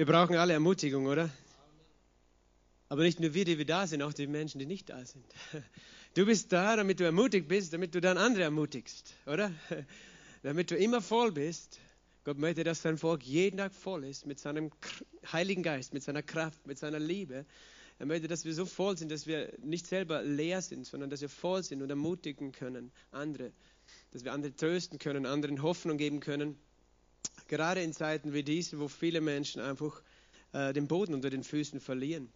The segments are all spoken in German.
Wir brauchen alle Ermutigung, oder? Aber nicht nur wir, die wir da sind, auch die Menschen, die nicht da sind. Du bist da, damit du ermutigt bist, damit du dann andere ermutigst, oder? Damit du immer voll bist. Gott möchte, dass sein Volk jeden Tag voll ist mit seinem Heiligen Geist, mit seiner Kraft, mit seiner Liebe. Er möchte, dass wir so voll sind, dass wir nicht selber leer sind, sondern dass wir voll sind und ermutigen können, andere. Dass wir andere trösten können, anderen Hoffnung geben können. Gerade in Zeiten wie diesen, wo viele Menschen einfach äh, den Boden unter den Füßen verlieren.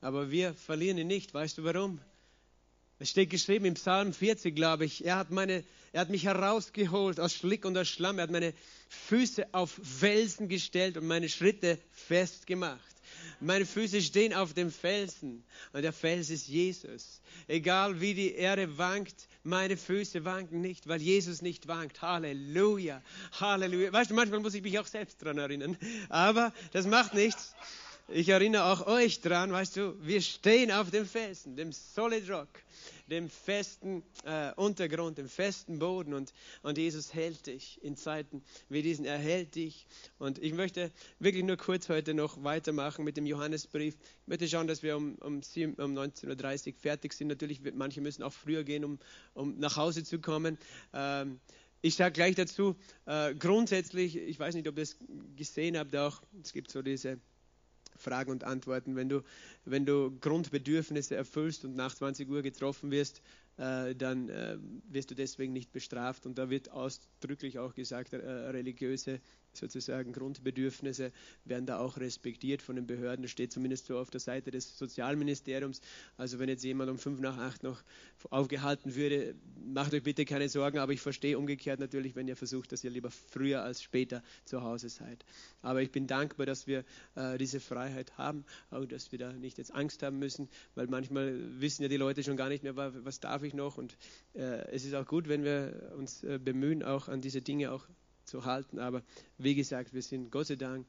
Aber wir verlieren ihn nicht. Weißt du warum? Es steht geschrieben im Psalm 40, glaube ich. Er hat, meine, er hat mich herausgeholt aus Schlick und aus Schlamm. Er hat meine Füße auf Felsen gestellt und meine Schritte festgemacht. Meine Füße stehen auf dem Felsen und der Fels ist Jesus. Egal wie die Erde wankt, meine Füße wanken nicht, weil Jesus nicht wankt. Halleluja, Halleluja. Weißt du, manchmal muss ich mich auch selbst daran erinnern, aber das macht nichts. Ich erinnere auch euch dran, weißt du, wir stehen auf dem Felsen, dem Solid Rock, dem festen äh, Untergrund, dem festen Boden und, und Jesus hält dich in Zeiten wie diesen, er hält dich. Und ich möchte wirklich nur kurz heute noch weitermachen mit dem Johannesbrief. Ich möchte schauen, dass wir um, um, um 19.30 Uhr fertig sind. Natürlich, manche müssen auch früher gehen, um, um nach Hause zu kommen. Ähm, ich sage gleich dazu, äh, grundsätzlich, ich weiß nicht, ob ihr es gesehen habt, auch, es gibt so diese Fragen und Antworten. Wenn du, wenn du Grundbedürfnisse erfüllst und nach 20 Uhr getroffen wirst, äh, dann äh, wirst du deswegen nicht bestraft. Und da wird ausdrücklich auch gesagt, äh, religiöse sozusagen Grundbedürfnisse werden da auch respektiert von den Behörden. Das steht zumindest so auf der Seite des Sozialministeriums. Also wenn jetzt jemand um fünf nach acht noch aufgehalten würde, macht euch bitte keine Sorgen, aber ich verstehe umgekehrt natürlich, wenn ihr versucht, dass ihr lieber früher als später zu Hause seid. Aber ich bin dankbar, dass wir äh, diese Freiheit haben, auch dass wir da nicht jetzt Angst haben müssen, weil manchmal wissen ja die Leute schon gar nicht mehr, was darf ich noch und äh, es ist auch gut, wenn wir uns äh, bemühen, auch an diese Dinge auch zu halten. Aber wie gesagt, wir sind Gott sei Dank,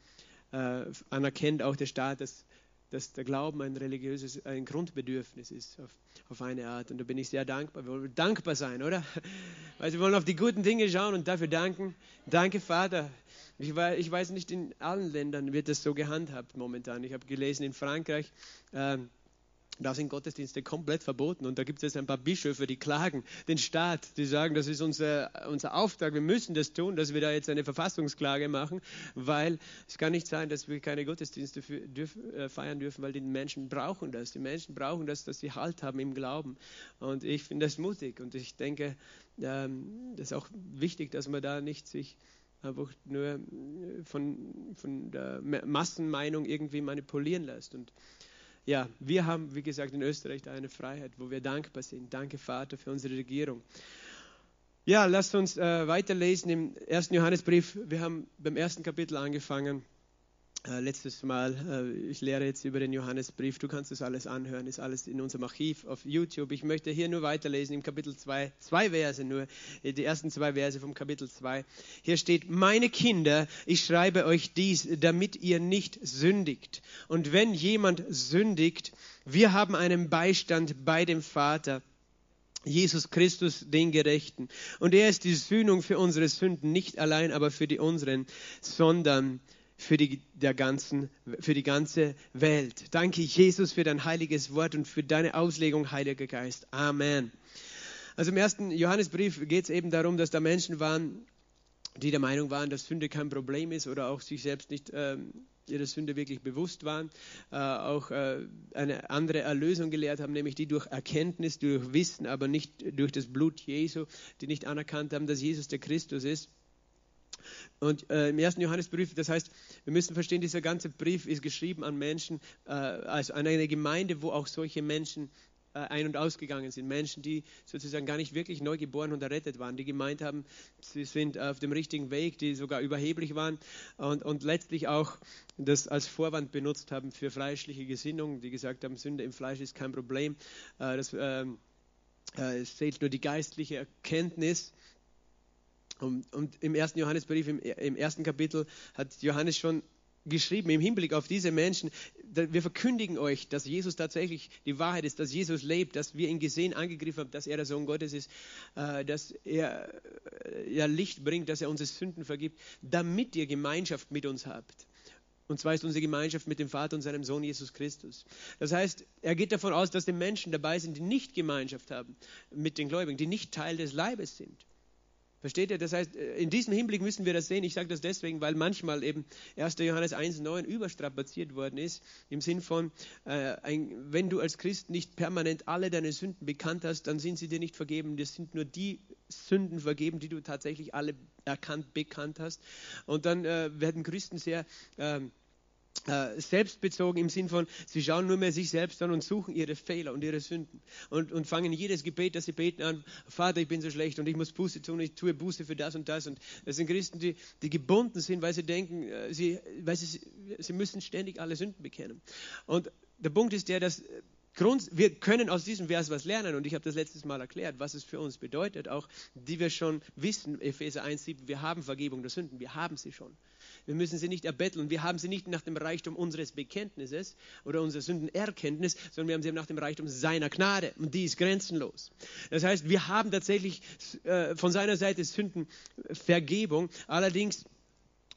äh, anerkennt auch der Staat, dass, dass der Glauben ein religiöses, ein Grundbedürfnis ist auf, auf eine Art. Und da bin ich sehr dankbar. Wir wollen dankbar sein, oder? Weil wir wollen auf die guten Dinge schauen und dafür danken. Danke, Vater. Ich ich weiß nicht, in allen Ländern wird das so gehandhabt momentan. Ich habe gelesen, in Frankreich. Ähm, da sind Gottesdienste komplett verboten. Und da gibt es jetzt ein paar Bischöfe, die klagen den Staat, die sagen, das ist unser, unser Auftrag, wir müssen das tun, dass wir da jetzt eine Verfassungsklage machen, weil es kann nicht sein, dass wir keine Gottesdienste für, dürf, äh, feiern dürfen, weil die Menschen brauchen das. Die Menschen brauchen das, dass sie Halt haben im Glauben. Und ich finde das mutig. Und ich denke, ähm, das ist auch wichtig, dass man da nicht sich einfach nur von, von der Massenmeinung irgendwie manipulieren lässt. Und ja, wir haben, wie gesagt, in Österreich eine Freiheit, wo wir dankbar sind. Danke, Vater, für unsere Regierung. Ja, lasst uns äh, weiterlesen im ersten Johannesbrief. Wir haben beim ersten Kapitel angefangen äh, letztes Mal, äh, ich lehre jetzt über den Johannesbrief, du kannst das alles anhören, ist alles in unserem Archiv auf YouTube. Ich möchte hier nur weiterlesen im Kapitel 2, zwei Verse nur, äh, die ersten zwei Verse vom Kapitel 2. Hier steht, meine Kinder, ich schreibe euch dies, damit ihr nicht sündigt. Und wenn jemand sündigt, wir haben einen Beistand bei dem Vater. Jesus Christus, den Gerechten. Und er ist die Sühnung für unsere Sünden, nicht allein aber für die unseren, sondern für die, der ganzen, für die ganze Welt. Danke, Jesus, für dein heiliges Wort und für deine Auslegung, Heiliger Geist. Amen. Also im ersten Johannesbrief geht es eben darum, dass da Menschen waren, die der Meinung waren, dass Sünde kein Problem ist oder auch sich selbst nicht ähm, ihrer Sünde wirklich bewusst waren, äh, auch äh, eine andere Erlösung gelehrt haben, nämlich die durch Erkenntnis, durch Wissen, aber nicht durch das Blut Jesu, die nicht anerkannt haben, dass Jesus der Christus ist. Und äh, im ersten Johannesbrief, das heißt, wir müssen verstehen, dieser ganze Brief ist geschrieben an Menschen, äh, also an eine Gemeinde, wo auch solche Menschen äh, ein- und ausgegangen sind. Menschen, die sozusagen gar nicht wirklich neu geboren und errettet waren, die gemeint haben, sie sind auf dem richtigen Weg, die sogar überheblich waren und, und letztlich auch das als Vorwand benutzt haben für fleischliche Gesinnung, die gesagt haben, Sünde im Fleisch ist kein Problem. Äh, das, ähm, äh, es zählt nur die geistliche Erkenntnis und, und im ersten Johannesbrief, im, im ersten Kapitel, hat Johannes schon geschrieben im Hinblick auf diese Menschen, wir verkündigen euch, dass Jesus tatsächlich die Wahrheit ist, dass Jesus lebt, dass wir ihn gesehen, angegriffen haben, dass er der Sohn Gottes ist, äh, dass er ja, Licht bringt, dass er unsere Sünden vergibt, damit ihr Gemeinschaft mit uns habt. Und zwar ist unsere Gemeinschaft mit dem Vater und seinem Sohn Jesus Christus. Das heißt, er geht davon aus, dass die Menschen dabei sind, die nicht Gemeinschaft haben mit den Gläubigen, die nicht Teil des Leibes sind. Versteht ihr? Das heißt, äh, in diesem Hinblick müssen wir das sehen. Ich sage das deswegen, weil manchmal eben 1. Johannes 1,9 überstrapaziert worden ist, im Sinn von, äh, ein, wenn du als Christ nicht permanent alle deine Sünden bekannt hast, dann sind sie dir nicht vergeben. Das sind nur die Sünden vergeben, die du tatsächlich alle erkannt, bekannt hast. Und dann äh, werden Christen sehr. Äh, äh, selbstbezogen im Sinn von, sie schauen nur mehr sich selbst an und suchen ihre Fehler und ihre Sünden und, und fangen jedes Gebet, das sie beten, an, Vater, ich bin so schlecht und ich muss Buße tun, ich tue Buße für das und das. Und das sind Christen, die, die gebunden sind, weil sie denken, äh, sie, weil sie, sie müssen ständig alle Sünden bekennen. Und der Punkt ist der, dass Grund, wir können aus diesem Vers was lernen und ich habe das letztes Mal erklärt, was es für uns bedeutet, auch die wir schon wissen, Epheser 1,7, wir haben Vergebung der Sünden, wir haben sie schon. Wir müssen sie nicht erbetteln, wir haben sie nicht nach dem Reichtum unseres Bekenntnisses oder unserer Sündenerkenntnis, sondern wir haben sie nach dem Reichtum seiner Gnade. Und die ist grenzenlos. Das heißt, wir haben tatsächlich äh, von seiner Seite Sündenvergebung, allerdings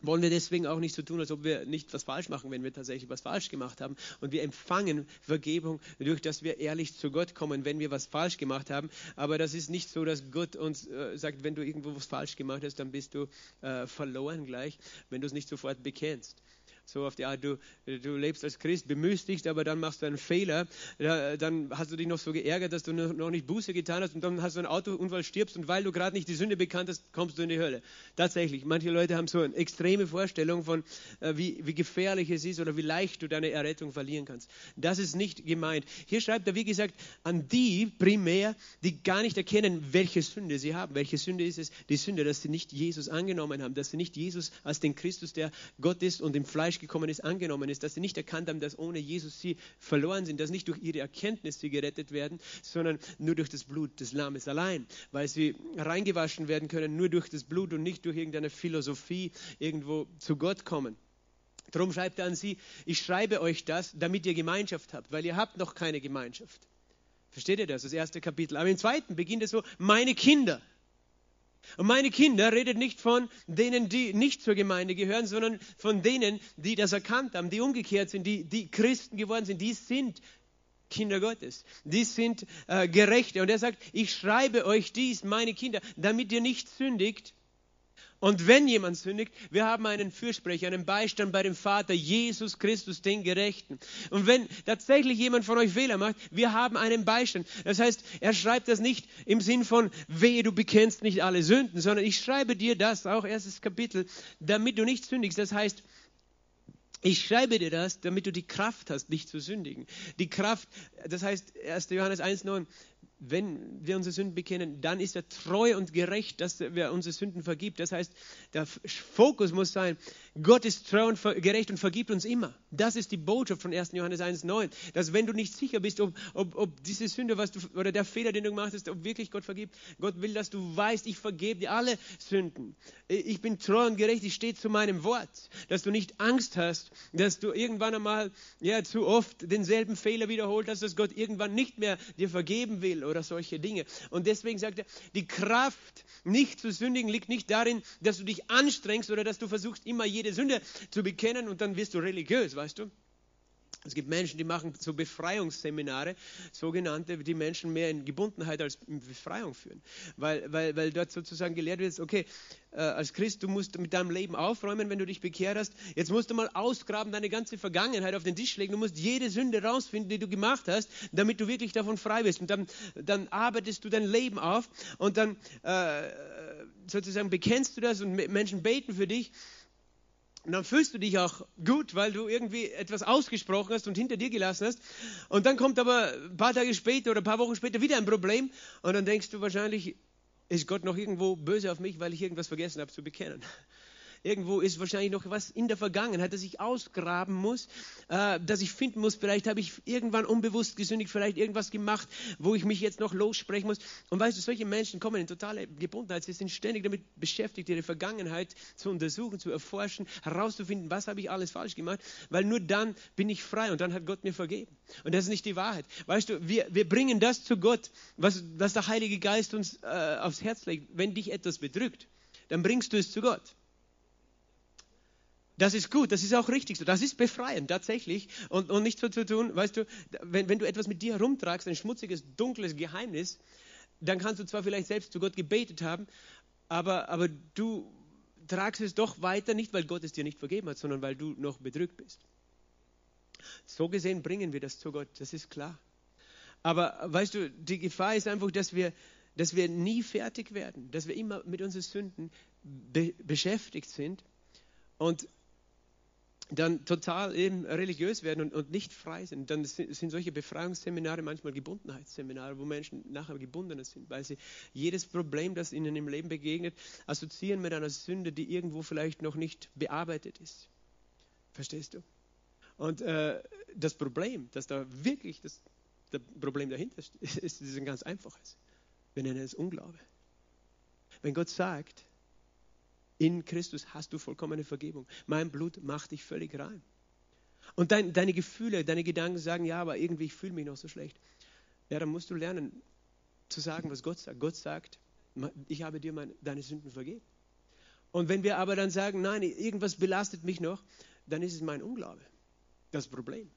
wollen wir deswegen auch nicht so tun, als ob wir nicht was falsch machen, wenn wir tatsächlich was falsch gemacht haben. Und wir empfangen Vergebung, durch dass wir ehrlich zu Gott kommen, wenn wir was falsch gemacht haben. Aber das ist nicht so, dass Gott uns äh, sagt, wenn du irgendwo was falsch gemacht hast, dann bist du äh, verloren gleich, wenn du es nicht sofort bekennst so auf die Art, du, du lebst als Christ, bemühst dich, aber dann machst du einen Fehler, dann hast du dich noch so geärgert, dass du noch nicht Buße getan hast und dann hast du einen Autounfall, stirbst und weil du gerade nicht die Sünde bekannt hast, kommst du in die Hölle. Tatsächlich, manche Leute haben so eine extreme Vorstellung von, äh, wie, wie gefährlich es ist oder wie leicht du deine Errettung verlieren kannst. Das ist nicht gemeint. Hier schreibt er, wie gesagt, an die primär, die gar nicht erkennen, welche Sünde sie haben. Welche Sünde ist es? Die Sünde, dass sie nicht Jesus angenommen haben, dass sie nicht Jesus als den Christus, der Gott ist und im Fleisch Fleisch gekommen ist, angenommen ist, dass sie nicht erkannt haben, dass ohne Jesus sie verloren sind, dass nicht durch ihre Erkenntnis sie gerettet werden, sondern nur durch das Blut des Lammes allein, weil sie reingewaschen werden können, nur durch das Blut und nicht durch irgendeine Philosophie irgendwo zu Gott kommen. Darum schreibt er an sie, ich schreibe euch das, damit ihr Gemeinschaft habt, weil ihr habt noch keine Gemeinschaft. Versteht ihr das? Das erste Kapitel. Aber im zweiten beginnt es so, meine Kinder. Und meine Kinder redet nicht von denen, die nicht zur Gemeinde gehören, sondern von denen, die das erkannt haben, die umgekehrt sind, die, die Christen geworden sind. Die sind Kinder Gottes. Die sind äh, Gerechte. Und er sagt, ich schreibe euch dies, meine Kinder, damit ihr nicht sündigt. Und wenn jemand sündigt, wir haben einen Fürsprecher, einen Beistand bei dem Vater, Jesus Christus, den Gerechten. Und wenn tatsächlich jemand von euch Fehler macht, wir haben einen Beistand. Das heißt, er schreibt das nicht im Sinn von, wehe, du bekennst nicht alle Sünden, sondern ich schreibe dir das, auch erstes Kapitel, damit du nicht sündigst. Das heißt, ich schreibe dir das, damit du die Kraft hast, nicht zu sündigen. Die Kraft, das heißt 1. Johannes 1,9, wenn wir unsere Sünden bekennen, dann ist er treu und gerecht, dass er unsere Sünden vergibt. Das heißt, der Fokus muss sein, Gott ist treu und gerecht und vergibt uns immer. Das ist die Botschaft von 1. Johannes 1,9. Dass wenn du nicht sicher bist, ob, ob, ob diese Sünde was du, oder der Fehler, den du gemacht hast, ob wirklich Gott vergibt, Gott will, dass du weißt, ich vergebe dir alle Sünden. Ich bin treu und gerecht, ich stehe zu meinem Wort. Dass du nicht Angst hast, dass du irgendwann einmal ja, zu oft denselben Fehler wiederholt hast, dass Gott irgendwann nicht mehr dir vergeben will oder solche Dinge. Und deswegen sagt er, die Kraft, nicht zu sündigen, liegt nicht darin, dass du dich anstrengst oder dass du versuchst, immer jede Sünde zu bekennen und dann wirst du religiös, weißt du? Es gibt Menschen, die machen so Befreiungsseminare, sogenannte, die Menschen mehr in Gebundenheit als in Befreiung führen. Weil, weil, weil dort sozusagen gelehrt wird, okay, äh, als Christ, du musst mit deinem Leben aufräumen, wenn du dich bekehrt hast. Jetzt musst du mal ausgraben, deine ganze Vergangenheit auf den Tisch legen. Du musst jede Sünde rausfinden, die du gemacht hast, damit du wirklich davon frei bist. Und dann, dann arbeitest du dein Leben auf und dann äh, sozusagen bekennst du das und Menschen beten für dich. Und dann fühlst du dich auch gut, weil du irgendwie etwas ausgesprochen hast und hinter dir gelassen hast. Und dann kommt aber ein paar Tage später oder ein paar Wochen später wieder ein Problem. Und dann denkst du wahrscheinlich, ist Gott noch irgendwo böse auf mich, weil ich irgendwas vergessen habe zu bekennen irgendwo ist wahrscheinlich noch was in der Vergangenheit, das ich ausgraben muss, äh, das ich finden muss. Vielleicht habe ich irgendwann unbewusst gesündigt, vielleicht irgendwas gemacht, wo ich mich jetzt noch lossprechen muss. Und weißt du, solche Menschen kommen in totale Gebundenheit. Sie sind ständig damit beschäftigt, ihre Vergangenheit zu untersuchen, zu erforschen, herauszufinden, was habe ich alles falsch gemacht, weil nur dann bin ich frei und dann hat Gott mir vergeben. Und das ist nicht die Wahrheit. Weißt du, wir, wir bringen das zu Gott, was, was der Heilige Geist uns äh, aufs Herz legt. Wenn dich etwas bedrückt, dann bringst du es zu Gott. Das ist gut, das ist auch richtig so. Das ist befreiend, tatsächlich. Und, und nicht so zu tun, weißt du, wenn, wenn du etwas mit dir herumtragst, ein schmutziges, dunkles Geheimnis, dann kannst du zwar vielleicht selbst zu Gott gebetet haben, aber, aber du tragst es doch weiter, nicht weil Gott es dir nicht vergeben hat, sondern weil du noch bedrückt bist. So gesehen bringen wir das zu Gott, das ist klar. Aber weißt du, die Gefahr ist einfach, dass wir, dass wir nie fertig werden, dass wir immer mit unseren Sünden be beschäftigt sind und dann total eben religiös werden und, und nicht frei sind. Dann sind, sind solche Befreiungsseminare manchmal Gebundenheitsseminare, wo Menschen nachher gebundener sind, weil sie jedes Problem, das ihnen im Leben begegnet, assoziieren mit einer Sünde, die irgendwo vielleicht noch nicht bearbeitet ist. Verstehst du? Und äh, das Problem, das da wirklich das, das Problem dahinter ist, ist ein ganz einfaches. Wir nennen es Unglaube. Wenn Gott sagt, in Christus hast du vollkommene Vergebung. Mein Blut macht dich völlig rein. Und dein, deine Gefühle, deine Gedanken sagen, ja, aber irgendwie ich fühle mich noch so schlecht. Ja, dann musst du lernen zu sagen, was Gott sagt. Gott sagt, ich habe dir meine, deine Sünden vergeben. Und wenn wir aber dann sagen, nein, irgendwas belastet mich noch, dann ist es mein Unglaube. Das Problem.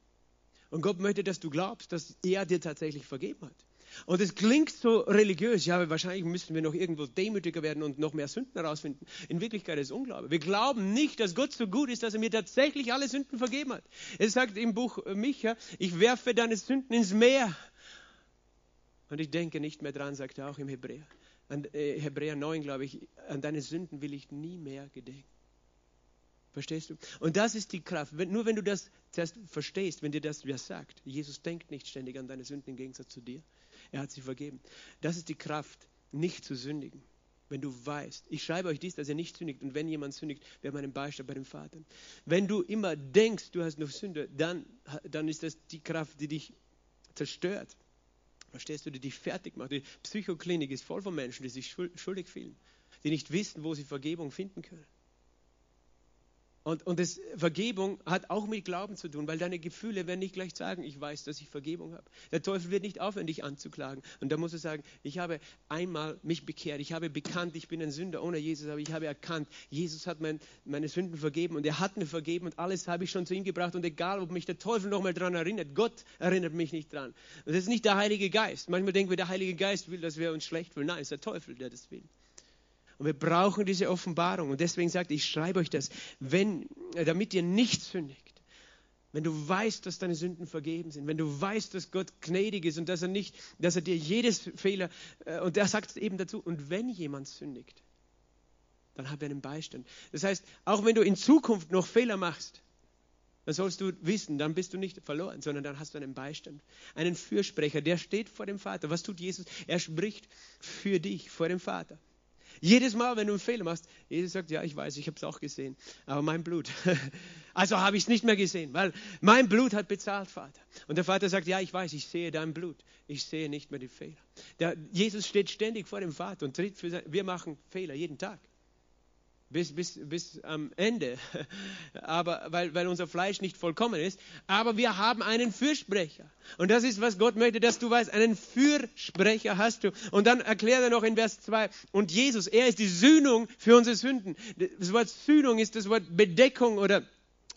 Und Gott möchte, dass du glaubst, dass er dir tatsächlich vergeben hat. Und es klingt so religiös, ja, wahrscheinlich müssten wir noch irgendwo demütiger werden und noch mehr Sünden herausfinden. In Wirklichkeit ist es Unglaube. Wir glauben nicht, dass Gott so gut ist, dass er mir tatsächlich alle Sünden vergeben hat. Es sagt im Buch Micha, ich werfe deine Sünden ins Meer. Und ich denke nicht mehr dran, sagt er auch im Hebräer. An äh, Hebräer 9, glaube ich, an deine Sünden will ich nie mehr gedenken. Verstehst du? Und das ist die Kraft. Wenn, nur wenn du das zuerst verstehst, wenn dir das wer sagt, Jesus denkt nicht ständig an deine Sünden im Gegensatz zu dir, er hat sie vergeben. Das ist die Kraft, nicht zu sündigen. Wenn du weißt, ich schreibe euch dies, dass ihr nicht sündigt. Und wenn jemand sündigt, wir haben einen Beistand bei dem Vater. Wenn du immer denkst, du hast noch Sünde, dann, dann ist das die Kraft, die dich zerstört. Verstehst du, die dich fertig macht. Die Psychoklinik ist voll von Menschen, die sich schuldig fühlen, die nicht wissen, wo sie Vergebung finden können. Und, und das, Vergebung hat auch mit Glauben zu tun, weil deine Gefühle werden nicht gleich sagen, ich weiß, dass ich Vergebung habe. Der Teufel wird nicht aufhören, dich anzuklagen. Und da musst du sagen, ich habe einmal mich bekehrt, ich habe bekannt, ich bin ein Sünder ohne Jesus, aber ich habe erkannt, Jesus hat mein, meine Sünden vergeben und er hat mir vergeben und alles habe ich schon zu ihm gebracht. Und egal, ob mich der Teufel nochmal daran erinnert, Gott erinnert mich nicht dran. Und das ist nicht der Heilige Geist. Manchmal denken wir, der Heilige Geist will, dass wir uns schlecht fühlen. Nein, es ist der Teufel, der das will. Und wir brauchen diese Offenbarung. Und deswegen sagt, ich schreibe euch das, wenn, äh, damit ihr nicht sündigt. Wenn du weißt, dass deine Sünden vergeben sind, wenn du weißt, dass Gott gnädig ist und dass er nicht, dass er dir jedes Fehler, äh, und er sagt eben dazu, und wenn jemand sündigt, dann habe er einen Beistand. Das heißt, auch wenn du in Zukunft noch Fehler machst, dann sollst du wissen, dann bist du nicht verloren, sondern dann hast du einen Beistand, einen Fürsprecher, der steht vor dem Vater. Was tut Jesus? Er spricht für dich vor dem Vater. Jedes Mal, wenn du einen Fehler machst, Jesus sagt, ja, ich weiß, ich habe es auch gesehen, aber mein Blut. Also habe ich es nicht mehr gesehen, weil mein Blut hat bezahlt, Vater. Und der Vater sagt, ja, ich weiß, ich sehe dein Blut. Ich sehe nicht mehr die Fehler. Der, Jesus steht ständig vor dem Vater und tritt für sein, wir machen Fehler jeden Tag bis, bis, bis am Ende, aber, weil, weil unser Fleisch nicht vollkommen ist. Aber wir haben einen Fürsprecher. Und das ist, was Gott möchte, dass du weißt, einen Fürsprecher hast du. Und dann erklärt er noch in Vers 2, und Jesus, er ist die Sühnung für unsere Sünden. Das Wort Sühnung ist das Wort Bedeckung oder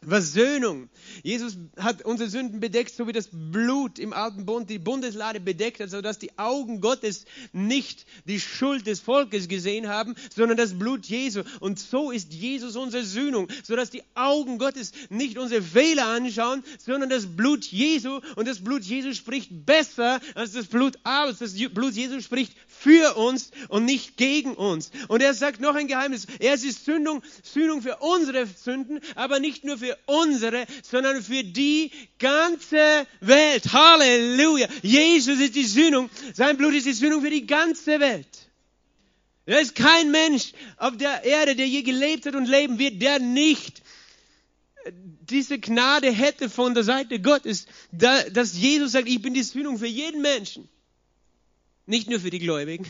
Versöhnung. Jesus hat unsere Sünden bedeckt, so wie das Blut im alten Bund die Bundeslade bedeckt hat, sodass die Augen Gottes nicht die Schuld des Volkes gesehen haben, sondern das Blut Jesu. Und so ist Jesus unsere Sühnung, sodass die Augen Gottes nicht unsere Fehler anschauen, sondern das Blut Jesu. Und das Blut Jesu spricht besser als das Blut Abels. Das Blut Jesu spricht für uns und nicht gegen uns. Und er sagt noch ein Geheimnis. Er ist Sündung, Sühnung für unsere Sünden, aber nicht nur für unsere, sondern für die ganze Welt. Halleluja. Jesus ist die Sühnung. Sein Blut ist die Sühnung für die ganze Welt. Da ist kein Mensch auf der Erde, der je gelebt hat und leben wird, der nicht diese Gnade hätte von der Seite Gottes, dass Jesus sagt, ich bin die Sühnung für jeden Menschen. Nicht nur für die Gläubigen.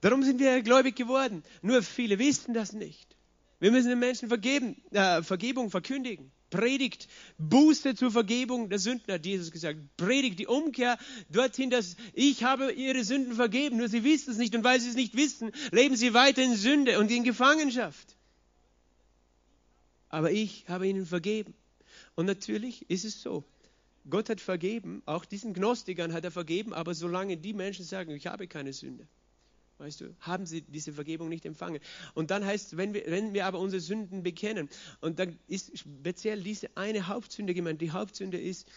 Darum sind wir gläubig geworden. Nur viele wissen das nicht. Wir müssen den Menschen vergeben, äh, Vergebung verkündigen. Predigt Buße zur Vergebung der Sünden, hat Jesus gesagt. Predigt die Umkehr dorthin, dass ich habe ihre Sünden vergeben, nur sie wissen es nicht. Und weil sie es nicht wissen, leben sie weiter in Sünde und in Gefangenschaft. aber ich habe ihnen vergeben. Und natürlich ist es so. Gott hat vergeben, auch diesen Gnostikern hat er vergeben, aber solange die Menschen sagen, ich habe keine Sünde, weißt du, haben sie diese Vergebung nicht empfangen. Und dann heißt wenn wir, wenn wir aber unsere Sünden bekennen, und dann ist speziell diese eine Hauptsünde gemeint, die Hauptsünde ist,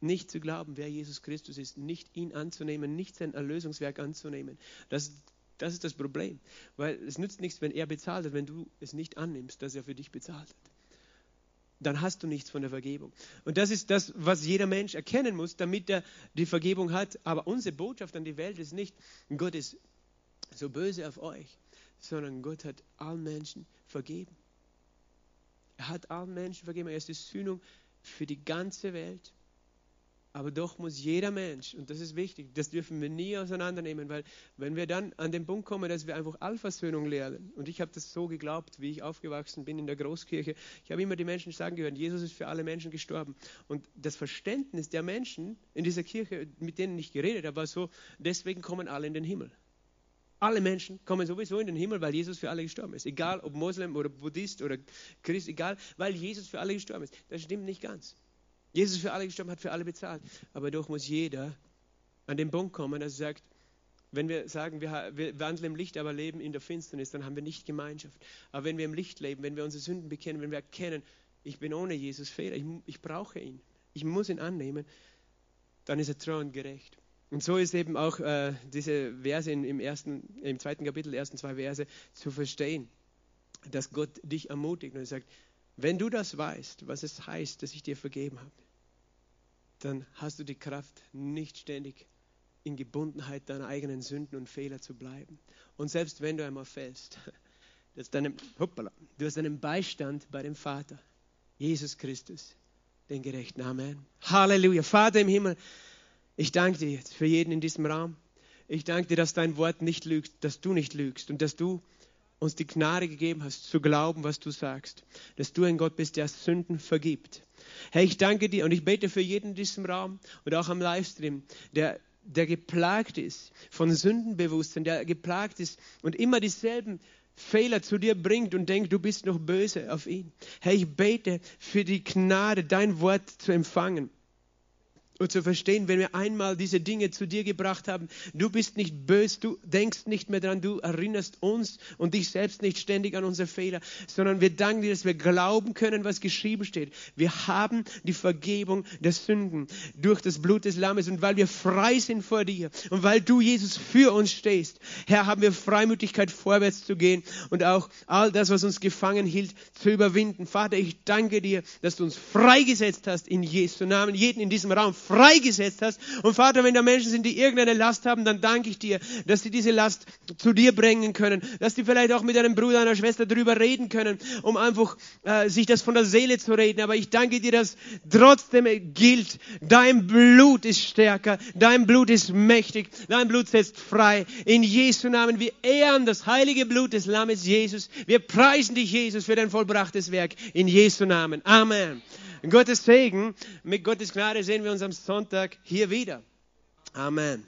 nicht zu glauben, wer Jesus Christus ist, nicht ihn anzunehmen, nicht sein Erlösungswerk anzunehmen. Das, das ist das Problem, weil es nützt nichts, wenn er bezahlt hat, wenn du es nicht annimmst, dass er für dich bezahlt hat dann hast du nichts von der Vergebung. Und das ist das, was jeder Mensch erkennen muss, damit er die Vergebung hat. Aber unsere Botschaft an die Welt ist nicht, Gott ist so böse auf euch, sondern Gott hat allen Menschen vergeben. Er hat allen Menschen vergeben. Er ist die Sühnung für die ganze Welt. Aber doch muss jeder Mensch, und das ist wichtig, das dürfen wir nie auseinandernehmen, weil wenn wir dann an den Punkt kommen, dass wir einfach Allversöhnung lernen, und ich habe das so geglaubt, wie ich aufgewachsen bin in der Großkirche, ich habe immer die Menschen sagen gehört, Jesus ist für alle Menschen gestorben. Und das Verständnis der Menschen in dieser Kirche, mit denen ich geredet habe, war so, deswegen kommen alle in den Himmel. Alle Menschen kommen sowieso in den Himmel, weil Jesus für alle gestorben ist. Egal ob Moslem oder Buddhist oder Christ, egal, weil Jesus für alle gestorben ist. Das stimmt nicht ganz. Jesus ist für alle gestorben, hat für alle bezahlt. Aber doch muss jeder an den Punkt kommen, dass er sagt, wenn wir sagen, wir, wandeln im Licht, aber leben in der Finsternis, dann haben wir nicht Gemeinschaft. Aber wenn wir im Licht leben, wenn wir unsere Sünden bekennen, wenn wir erkennen, ich bin ohne Jesus Fehler, ich, ich brauche ihn, ich muss ihn annehmen, dann ist er treu und gerecht. Und so ist eben auch äh, diese Verse in, im, ersten, im zweiten Kapitel, ersten zwei Verse, zu verstehen, dass Gott dich ermutigt und sagt, wenn du das weißt, was es heißt, dass ich dir vergeben habe, dann hast du die Kraft, nicht ständig in Gebundenheit deiner eigenen Sünden und Fehler zu bleiben. Und selbst wenn du einmal fällst, du hast hoppala, du hast einen Beistand bei dem Vater, Jesus Christus, den Gerechten. Amen. Halleluja. Vater im Himmel, ich danke dir jetzt für jeden in diesem Raum. Ich danke dir, dass dein Wort nicht lügt, dass du nicht lügst und dass du uns die Gnade gegeben hast, zu glauben, was du sagst. Dass du ein Gott bist, der Sünden vergibt. Herr, ich danke dir und ich bete für jeden in diesem Raum und auch am Livestream, der, der geplagt ist von Sündenbewusstsein, der geplagt ist und immer dieselben Fehler zu dir bringt und denkt, du bist noch böse auf ihn. Herr, ich bete für die Gnade, dein Wort zu empfangen und zu verstehen, wenn wir einmal diese Dinge zu dir gebracht haben, du bist nicht böse, du denkst nicht mehr dran, du erinnerst uns und dich selbst nicht ständig an unsere Fehler, sondern wir danken dir, dass wir glauben können, was geschrieben steht. Wir haben die Vergebung der Sünden durch das Blut des Lammes und weil wir frei sind vor dir und weil du, Jesus, für uns stehst, Herr, haben wir Freimütigkeit vorwärts zu gehen und auch all das, was uns gefangen hielt, zu überwinden. Vater, ich danke dir, dass du uns freigesetzt hast in Jesu Namen, jeden in diesem Raum freigesetzt hast. Und Vater, wenn da Menschen sind, die irgendeine Last haben, dann danke ich dir, dass sie diese Last zu dir bringen können, dass die vielleicht auch mit einem Bruder, einer Schwester drüber reden können, um einfach äh, sich das von der Seele zu reden. Aber ich danke dir, dass trotzdem gilt, dein Blut ist stärker, dein Blut ist mächtig, dein Blut setzt frei. In Jesu Namen, wir ehren das heilige Blut des Lammes Jesus. Wir preisen dich, Jesus, für dein vollbrachtes Werk. In Jesu Namen. Amen. Gottes Segen, mit Gottes Gnade sehen wir uns am Sonntag hier wieder. Amen.